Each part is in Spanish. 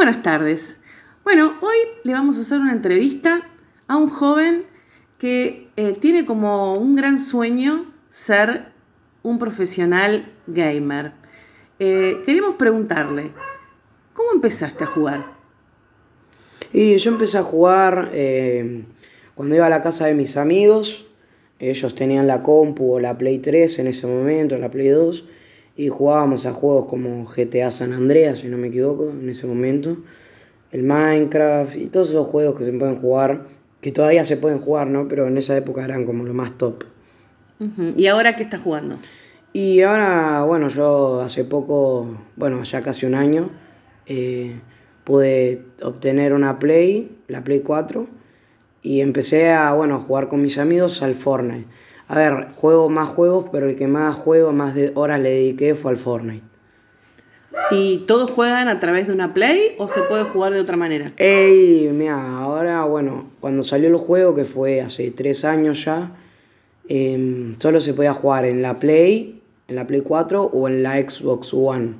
Buenas tardes. Bueno, hoy le vamos a hacer una entrevista a un joven que eh, tiene como un gran sueño ser un profesional gamer. Eh, queremos preguntarle, ¿cómo empezaste a jugar? Y yo empecé a jugar eh, cuando iba a la casa de mis amigos. Ellos tenían la compu o la Play 3 en ese momento, la Play 2, y jugábamos a juegos como GTA San Andreas, si no me equivoco, en ese momento. El Minecraft y todos esos juegos que se pueden jugar, que todavía se pueden jugar, ¿no? Pero en esa época eran como lo más top. ¿Y ahora qué estás jugando? Y ahora, bueno, yo hace poco, bueno, ya casi un año, eh, pude obtener una Play, la Play 4, y empecé a, bueno, a jugar con mis amigos al Fortnite. A ver, juego más juegos, pero el que más juego, más de horas le dediqué fue al Fortnite. ¿Y todos juegan a través de una Play o se puede jugar de otra manera? Ey, mira, ahora, bueno, cuando salió el juego, que fue hace tres años ya, em, solo se podía jugar en la Play, en la Play 4 o en la Xbox One.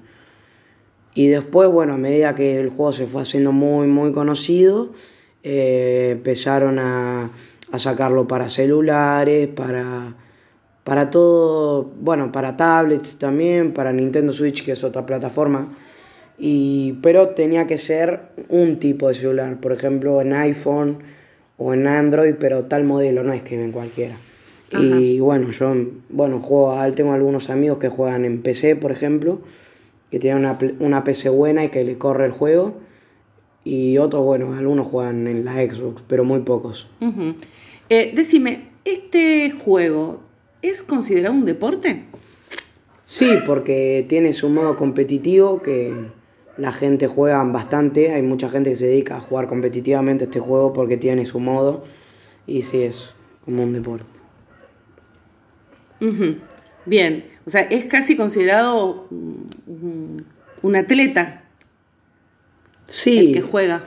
Y después, bueno, a medida que el juego se fue haciendo muy, muy conocido, eh, empezaron a, a sacarlo para celulares, para, para todo, bueno, para tablets también, para Nintendo Switch, que es otra plataforma. Y, pero tenía que ser un tipo de celular, por ejemplo en iPhone o en Android, pero tal modelo, no es que ven cualquiera. Y bueno, yo bueno, juego, al- tengo algunos amigos que juegan en PC, por ejemplo, que tienen una, una PC buena y que le corre el juego. Y otros, bueno, algunos juegan en la Xbox, pero muy pocos. Eh, decime, ¿este juego es considerado un deporte? Sí, porque tiene su modo competitivo que la gente juega bastante. Hay mucha gente que se dedica a jugar competitivamente este juego porque tiene su modo. Y sí, es como un deporte. Bien, o sea, es casi considerado mm, mm, un atleta el Sí, que juega.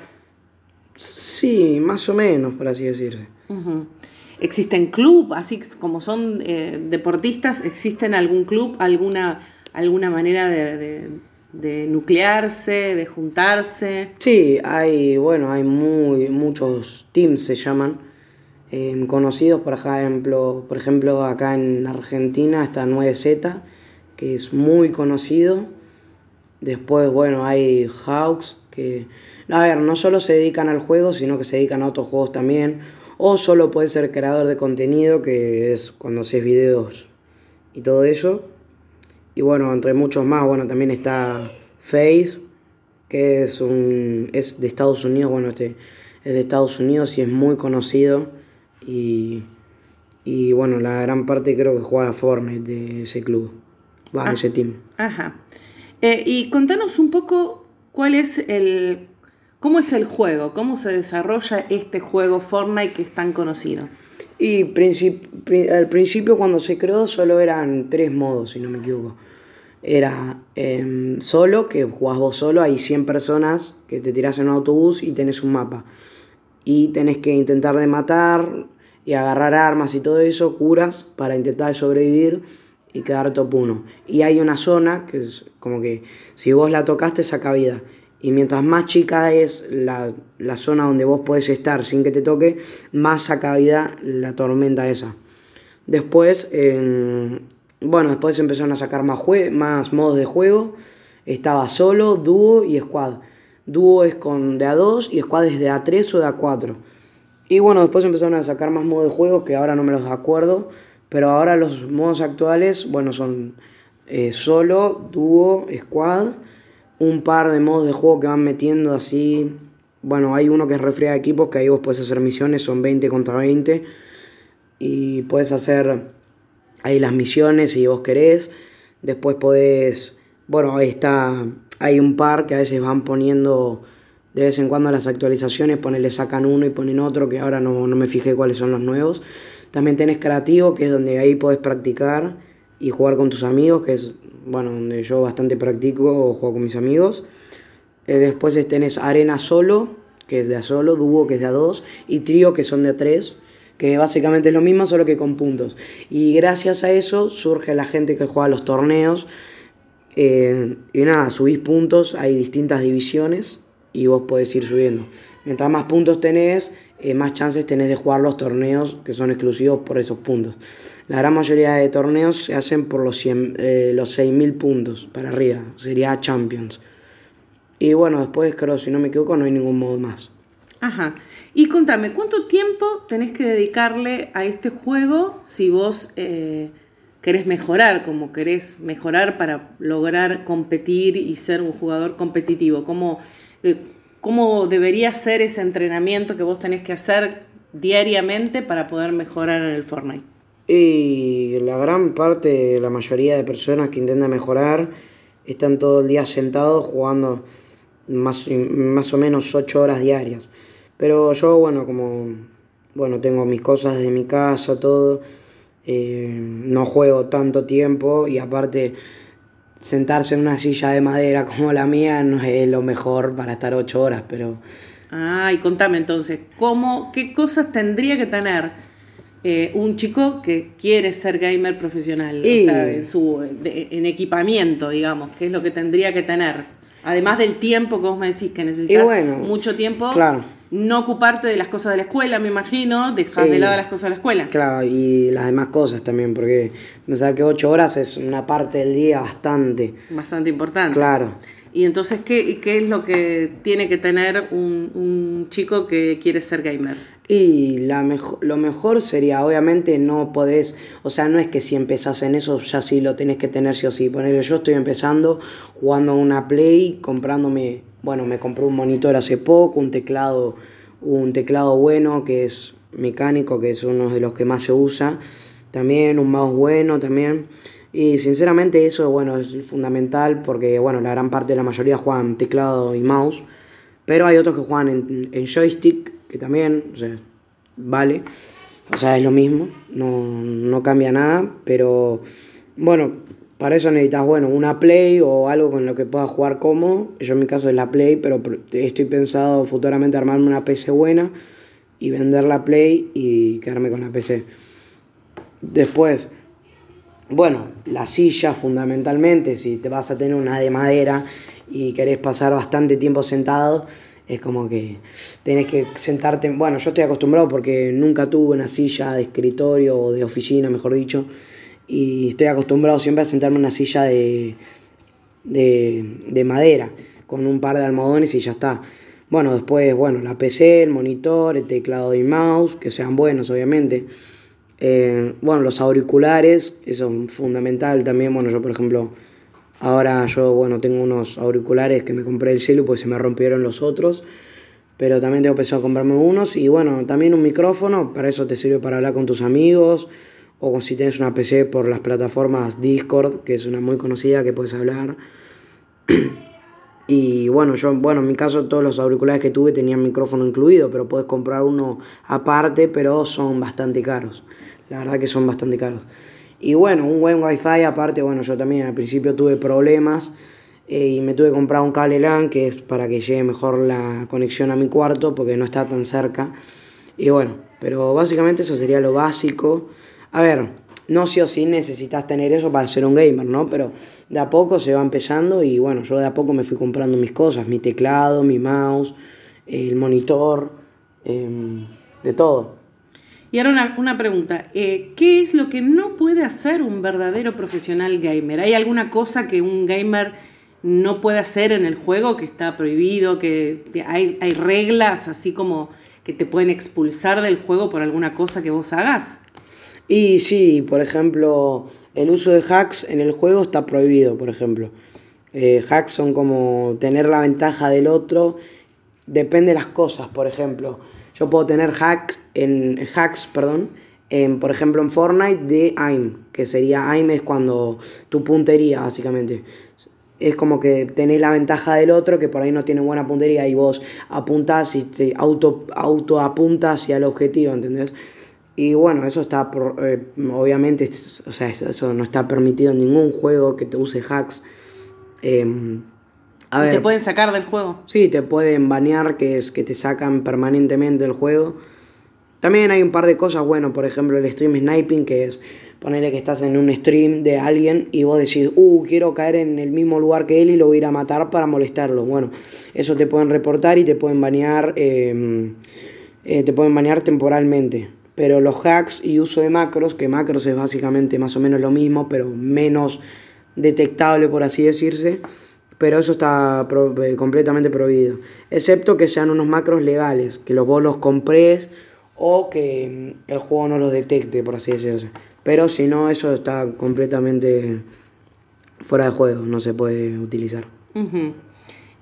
sí, más o menos, por así decirse. ¿Existen club, así como son eh, deportistas, existen algún club, alguna, alguna manera de, de- de nuclearse, de juntarse? Sí, hay, bueno, hay muy, muchos teams se llaman, eh, conocidos, por ejemplo, por ejemplo, acá en Argentina está 9Z, que es muy conocido. Después, bueno, hay Hawks, que, a ver, no solo se dedican al juego, sino que se dedican a otros juegos también. O solo puedes ser creador de contenido, que es cuando haces videos y todo eso. Y bueno, entre muchos más, bueno, también está Face, que es un es de Estados Unidos, bueno, este es de Estados Unidos y es muy conocido y y bueno, la gran parte creo que juega a Fortnite de ese club, va, de ese team. Ajá. Eh, y contanos un poco cuál es el. Cómo es el juego, cómo se desarrolla este juego Fortnite que es tan conocido. Y al principio cuando se creó solo eran tres modos, si no me equivoco. Era em, solo, que jugás vos solo, hay 100 personas que te tirás en un autobús y tenés un mapa. Y tenés que intentar de matar y agarrar armas y todo eso, curas, para intentar sobrevivir y quedar top 1. Y hay una zona que es como que si vos la tocaste saca vida. Y mientras más chica es la, la zona donde vos podés estar sin que te toque, más saca vida la tormenta esa. Después, en- bueno, después empezaron a sacar más, jue- más modos de juego. Estaba solo, dúo y squad. Dúo es con de A2 y squad es de A3 o de A4. Y bueno, después empezaron a sacar más modos de juego que ahora no me los acuerdo. Pero ahora los modos actuales, bueno, son eh, solo, dúo, squad. Un par de modos de juego que van metiendo así. Bueno, hay uno que es refriega equipos, que ahí vos puedes hacer misiones, son 20 contra 20 y puedes hacer ahí las misiones si vos querés. Después podés, bueno, ahí está, hay un par que a veces van poniendo de vez en cuando las actualizaciones, ponele sacan uno y ponen otro, que ahora no, no me fijé cuáles son los nuevos. También tenés creativo, que es donde ahí podés practicar y jugar con tus amigos, que es, bueno, donde yo bastante practico o juego con mis amigos. Eh, después tenés arena solo, que es de a solo, dúo, que es de a dos, y trío, que son de a tres, que básicamente es lo mismo, solo que con puntos. Y gracias a eso surge la gente que juega los torneos. eh, y nada, subís puntos, hay distintas divisiones y vos podés ir subiendo. Mientras más puntos tenés, eh, más chances tenés de jugar los torneos que son exclusivos por esos puntos. La gran mayoría de torneos se hacen por los, 100, eh, los 6.000 puntos para arriba, sería Champions. Y bueno, después creo, si no me equivoco, no hay ningún modo más. Ajá. Y contame, ¿cuánto tiempo tenés que dedicarle a este juego si vos eh, querés mejorar, como querés mejorar para lograr competir y ser un jugador competitivo? ¿Cómo, eh, ¿Cómo debería ser ese entrenamiento que vos tenés que hacer diariamente para poder mejorar en el Fortnite? Y la gran parte, la mayoría de personas que intentan mejorar, están todo el día sentados jugando más, más o menos 8 horas diarias. Pero yo, bueno, como bueno, tengo mis cosas de mi casa, todo, eh, no juego tanto tiempo y aparte sentarse en una silla de madera como la mía no es lo mejor para estar 8 horas, pero... Ah, y contame entonces, ¿cómo, ¿qué cosas tendría que tener eh, un chico que quiere ser gamer profesional? O sea, en, su, en equipamiento, digamos, ¿qué es lo que tendría que tener? Además del tiempo que vos me decís que necesitas mucho tiempo, claro. No ocuparte de las cosas de la escuela, me imagino, dejar de lado las cosas de la escuela. Claro, y las demás cosas también, porque no sabes que ocho horas es una parte del día bastante. Bastante importante. Claro. Y entonces, ¿qué, qué es lo que tiene que tener un, un chico que quiere ser gamer? Y la mejor, lo mejor sería, obviamente, no podés, o sea, no es que si empezás en eso ya sí lo tenés que tener sí o sí. Ponerle, yo estoy empezando jugando una Play, comprándome, bueno, me compré un monitor hace poco, un teclado, un teclado bueno que es mecánico, que es uno de los que más se usa. También un mouse bueno también. Y sinceramente eso, bueno, es fundamental porque, bueno, la gran parte de la mayoría juegan teclado y mouse. Pero hay otros que juegan en, en joystick, que también, o sea, vale. O sea, es lo mismo, no, no cambia nada. Pero, bueno, para eso necesitas, bueno, una Play o algo con lo que puedas jugar como. Yo en mi caso es la Play, pero estoy pensado futuramente armarme una PC buena y vender la Play y quedarme con la PC. Después, bueno, la silla fundamentalmente, si te vas a tener una de madera y querés pasar bastante tiempo sentado, es como que tenés que sentarte, bueno, yo estoy acostumbrado porque nunca tuve una silla de escritorio o de oficina, mejor dicho, y estoy acostumbrado siempre a sentarme en una silla de, de, de madera, con un par de almohadones y ya está. Bueno, después, bueno, la PC, el monitor, el teclado y mouse, que sean buenos, obviamente. Eh, bueno, los auriculares, eso es fundamental también. Bueno, yo por ejemplo, ahora yo, bueno, tengo unos auriculares que me compré el celu pues se me rompieron los otros. Pero también tengo pensado comprarme unos. Y bueno, también un micrófono, para eso te sirve para hablar con tus amigos. O si tienes una PC por las plataformas Discord, que es una muy conocida que puedes hablar. Y bueno, yo, bueno, en mi caso todos los auriculares que tuve tenían micrófono incluido, pero puedes comprar uno aparte, pero son bastante caros. La verdad que son bastante caros. Y bueno, un buen wifi aparte, bueno, yo también al principio tuve problemas eh, y me tuve que comprar un cable LAN que es para que llegue mejor la conexión a mi cuarto porque no está tan cerca. Y bueno, pero básicamente eso sería lo básico. A ver, no sí o sí necesitas tener eso para ser un gamer, ¿no? Pero de a poco se va empezando y bueno, yo de a poco me fui comprando mis cosas, mi teclado, mi mouse, el monitor, em, de todo. Y ahora una, pregunta, eh, ¿qué es lo que no puede hacer un verdadero profesional gamer? ¿Hay alguna cosa que un gamer no puede hacer en el juego que está prohibido, que hay, hay reglas así como que te pueden expulsar del juego por alguna cosa que vos hagas? Y sí, por ejemplo, el uso de hacks en el juego está prohibido, por ejemplo. Eh, hacks son como tener la ventaja del otro, depende de las cosas, por ejemplo. Yo puedo tener hack en, hacks, perdón, en, por ejemplo en Fortnite de aim, que sería aim es cuando tu puntería, básicamente. Es como que tenés la ventaja del otro que por ahí no tiene buena puntería y vos apuntás y te auto, auto apuntas hacia el objetivo, ¿entendés? Y bueno, eso está, eh, obviamente, o sea, eso no está permitido en ningún juego que te use hacks. Em, a ver, ¿Te pueden sacar del juego? Sí, te pueden banear, que es que te sacan permanentemente del juego. También hay un par de cosas, bueno, por ejemplo el stream sniping, que es Ponele que estás en un stream de alguien y vos decís, uh, quiero caer en el mismo lugar que él y lo voy a ir a matar para molestarlo. Bueno, eso te pueden reportar y te pueden banear, em, eh, te pueden banear temporalmente. Pero los hacks y uso de macros, que macros es básicamente más o menos lo mismo, pero menos detectable por así decirse, pero eso está eh, completamente prohibido. Excepto que sean unos macros legales, que los vos los compres o que mm, el juego no los detecte, por así decirse. Pero si no, eso está completamente fuera de juego, no se puede utilizar.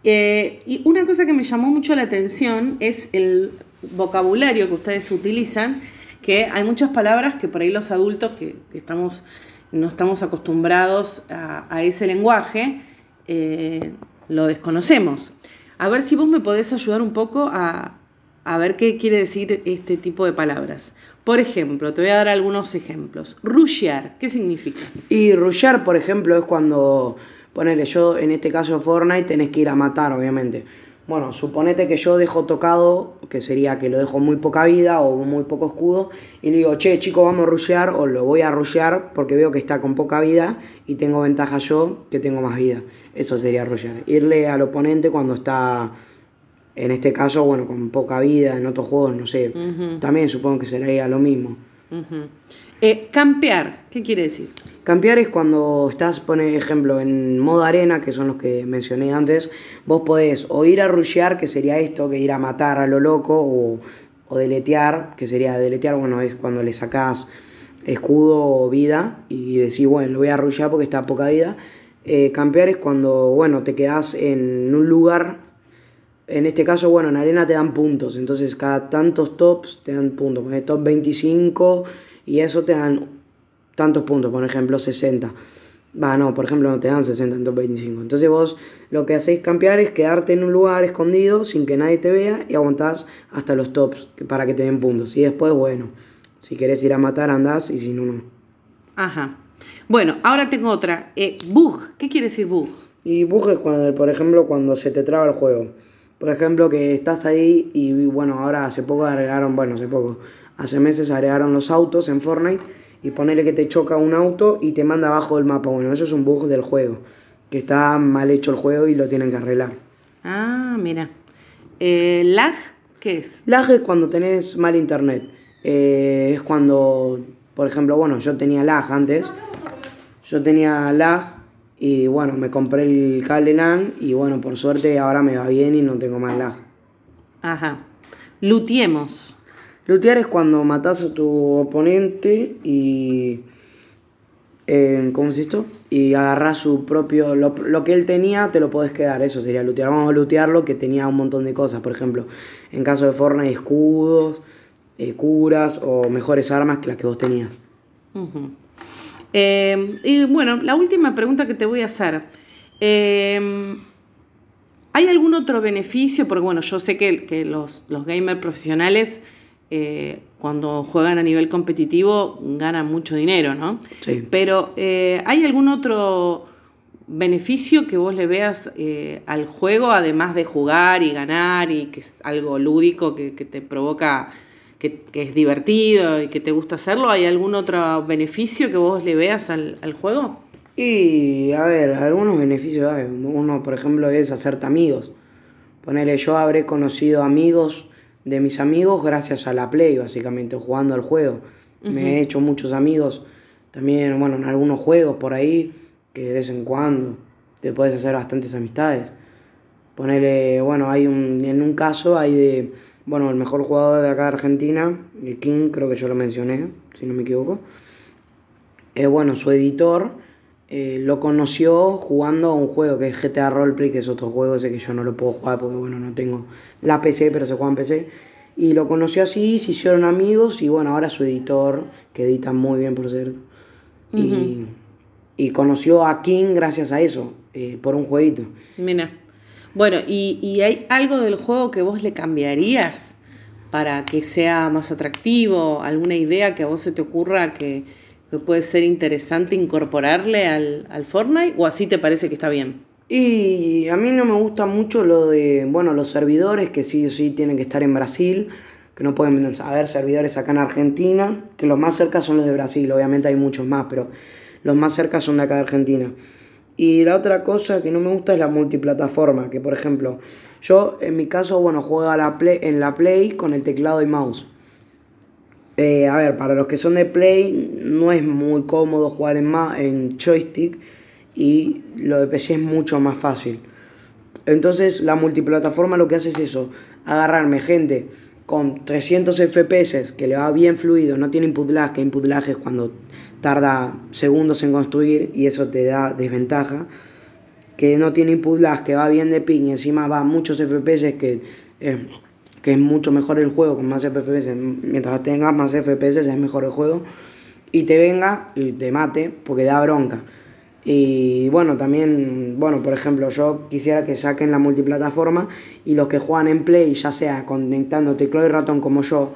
Eh, y una cosa que me llamó mucho la atención es el vocabulario que ustedes utilizan, que hay muchas palabras que por ahí los adultos que, estamos, no estamos acostumbrados a, ese lenguaje, eh, lo desconocemos. A ver si vos me podés ayudar un poco a, a ver qué quiere decir este tipo de palabras. Por ejemplo, te voy a dar algunos ejemplos. Rushear, ¿qué significa? Y rushear, por ejemplo, es cuando, ponele yo, en este caso Fortnite, tenés que ir a matar, obviamente. Bueno, suponete que yo dejo tocado, que sería que lo dejo muy poca vida o muy poco escudo, y le digo, che, chico, vamos a rushear, o lo voy a rushear porque veo que está con poca vida y tengo ventaja yo que tengo más vida. Eso sería rushear. Irle al oponente cuando está en este caso, bueno, con poca vida, en otros juegos, no sé, también supongo que sería lo mismo. Eh, campear, ¿qué quiere decir? Campear es cuando estás, pone ejemplo, en modo arena, que son los que mencioné antes, vos podés o ir a rushear, que sería esto, que ir a matar a lo loco, o, deletear, que sería deletear, bueno, es cuando le sacás escudo o vida y decís, bueno, lo voy a rushear porque está poca vida. Eh, campear es cuando, bueno, te quedás en un lugar en este caso, bueno, en arena te dan puntos, entonces cada tantos tops te dan puntos, por top 25 y eso te dan tantos puntos, por ejemplo 60. Va, no, por ejemplo no te dan 60 en top 25. Entonces vos lo que hacéis campear es quedarte en un lugar escondido sin que nadie te vea y aguantás hasta los tops para que te den puntos. Y después, bueno, si querés ir a matar andás y si no, no. Ajá. Bueno, ahora tengo otra. Eh, bug, ¿qué quiere decir bug? Y bug es cuando, por ejemplo, cuando se te traba el juego. Por ejemplo, que estás ahí y bueno, ahora hace poco agregaron, bueno, hace poco, hace meses agregaron los autos en Fortnite y ponele que te choca un auto y te manda abajo del mapa. Bueno, eso es un bug del juego, que está mal hecho el juego y lo tienen que arreglar. Ah, mira. Eh, ¿Lag qué es? Lag es cuando tenés mal internet. Eh, es cuando, por ejemplo, bueno, yo tenía lag antes. Yo tenía lag y bueno, me compré el cable LAN y bueno, por suerte ahora me va bien y no tengo más lag. Ajá. Lutiemos. Lutear es cuando matas a tu oponente y. ¿Cómo se esto? Y agarras su propio. Lo, que él tenía te lo podés quedar, eso sería lutear. Vamos a lutearlo que tenía un montón de cosas. Por ejemplo, en caso de Fortnite, escudos, eh, curas o mejores armas que las que vos tenías. Eh, y bueno, la última pregunta que te voy a hacer. Eh, ¿Hay algún otro beneficio? Porque bueno, yo sé que, los, los gamers profesionales eh, cuando juegan a nivel competitivo ganan mucho dinero, ¿no? Sí. Pero ¿hay algún otro beneficio que vos le veas al juego, además de jugar y ganar y que es algo lúdico que, que te provoca que, es divertido y que te gusta hacerlo, ¿hay algún otro beneficio que vos le veas al, juego? Y, a ver, algunos beneficios hay. Uno, por ejemplo, es hacerte amigos. Ponele, yo habré conocido amigos de mis amigos gracias a la Play, básicamente, jugando al juego. Me he hecho muchos amigos también, bueno, en algunos juegos por ahí, que de vez en cuando te puedes hacer bastantes amistades. Ponele, bueno, hay un, en un caso hay de bueno, el mejor jugador de acá de Argentina, el King, creo que yo lo mencioné, si no me equivoco. Eh, bueno, su editor eh, lo conoció jugando a un juego que es GTA Roleplay, que es otro juego ese que yo no lo puedo jugar porque, bueno, no tengo la PC, pero se juega en PC. Y lo conoció así, se hicieron amigos y, bueno, ahora su editor, que edita muy bien, por cierto. y, conoció a King gracias a eso, eh, por un jueguito. Mira. Bueno, ¿y, hay algo del juego que vos le cambiarías para que sea más atractivo? ¿Alguna idea que a vos se te ocurra que, puede ser interesante incorporarle al, al, Fortnite? ¿O así te parece que está bien? Y a mí no me gusta mucho lo de, bueno, los servidores que sí o sí tienen que estar en Brasil. que no pueden haber servidores acá en Argentina, que los más cerca son los de Brasil, obviamente hay muchos más, pero los más cerca son de acá de Argentina. Y la otra cosa que no me gusta es la multiplataforma, que por ejemplo, yo en mi caso, bueno, play, en la Play con el teclado y mouse. Eh, a ver, para los que son de Play, no es muy cómodo jugar en, en joystick y lo de PC es mucho más fácil. Entonces la multiplataforma lo que hace es eso, agarrarme gente con 300 FPS que le va bien fluido, no tiene input lag, que input cuando tarda segundos en construir y eso te da desventaja. Que no tiene input lag, que va bien de ping y encima va muchos FPS que, que es mucho mejor el juego con más FPS. Mientras tengas más FPS es mejor el juego. Y te venga y te mate porque da bronca. Y bueno, también, bueno, por ejemplo, yo quisiera que saquen la multiplataforma y los que juegan en Play, ya sea conectando teclado y ratón como yo,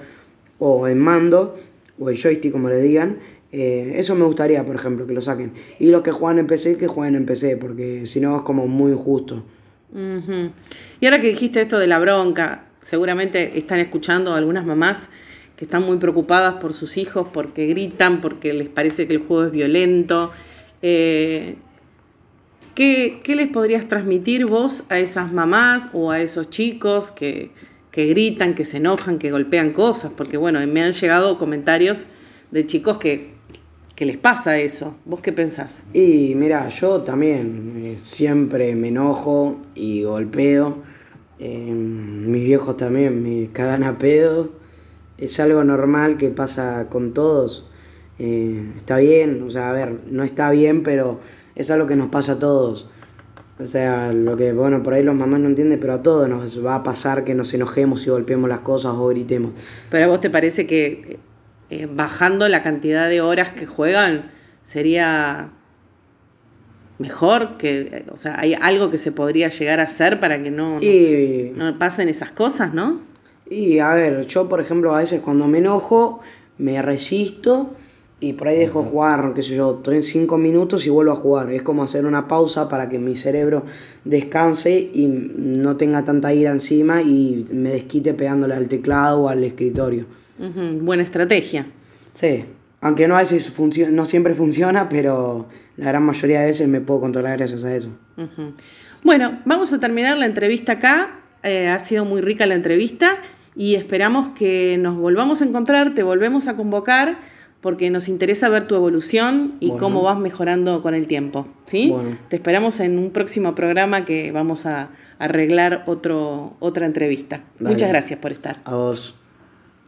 o en mando, o en joystick como le digan, eh, eso me gustaría, por ejemplo, que lo saquen. Y los que juegan en PC, que jueguen en PC, porque si no es como muy injusto. Y ahora que dijiste esto de la bronca, seguramente están escuchando algunas mamás que están muy preocupadas por sus hijos porque gritan, porque les parece que el juego es violento. Eh, ¿qué, les podrías transmitir vos a esas mamás o a esos chicos que, que gritan, que se enojan, que golpean cosas? Porque bueno, me han llegado comentarios de chicos que ¿Qué les pasa eso? ¿Vos qué pensás? Y mira, yo también eh, siempre me enojo y golpeo. Eh, mis viejos también me cagan a pedo. Es algo normal que pasa con todos. Eh, está bien, o sea, a ver, no está bien, pero es algo que nos pasa a todos. O sea, lo que, bueno, por ahí los mamás no entienden, pero a todos nos va a pasar que nos enojemos y golpeemos las cosas o gritemos. Pero a vos te parece que eh, bajando la cantidad de horas que juegan, sería mejor que, o sea, hay algo que se podría llegar a hacer para que no, no, pasen esas cosas, ¿no? Y a ver, yo por ejemplo a veces cuando me enojo me resisto y por ahí dejo jugar, qué sé yo, 5 minutos y vuelvo a jugar. Es como hacer una pausa para que mi cerebro descanse y no tenga tanta ira encima y me desquite pegándole al teclado o al escritorio. Buena estrategia. Sí, aunque no, a veces no siempre funciona, pero la gran mayoría de veces me puedo controlar gracias a eso. Bueno, vamos a terminar la entrevista acá. Eh, ha sido muy rica la entrevista y esperamos que nos volvamos a encontrar, te volvemos a convocar porque nos interesa ver tu evolución y cómo vas mejorando con el tiempo. ¿sí? Te esperamos en un próximo programa que vamos a arreglar otro, otra entrevista. Muchas gracias por estar. A vos.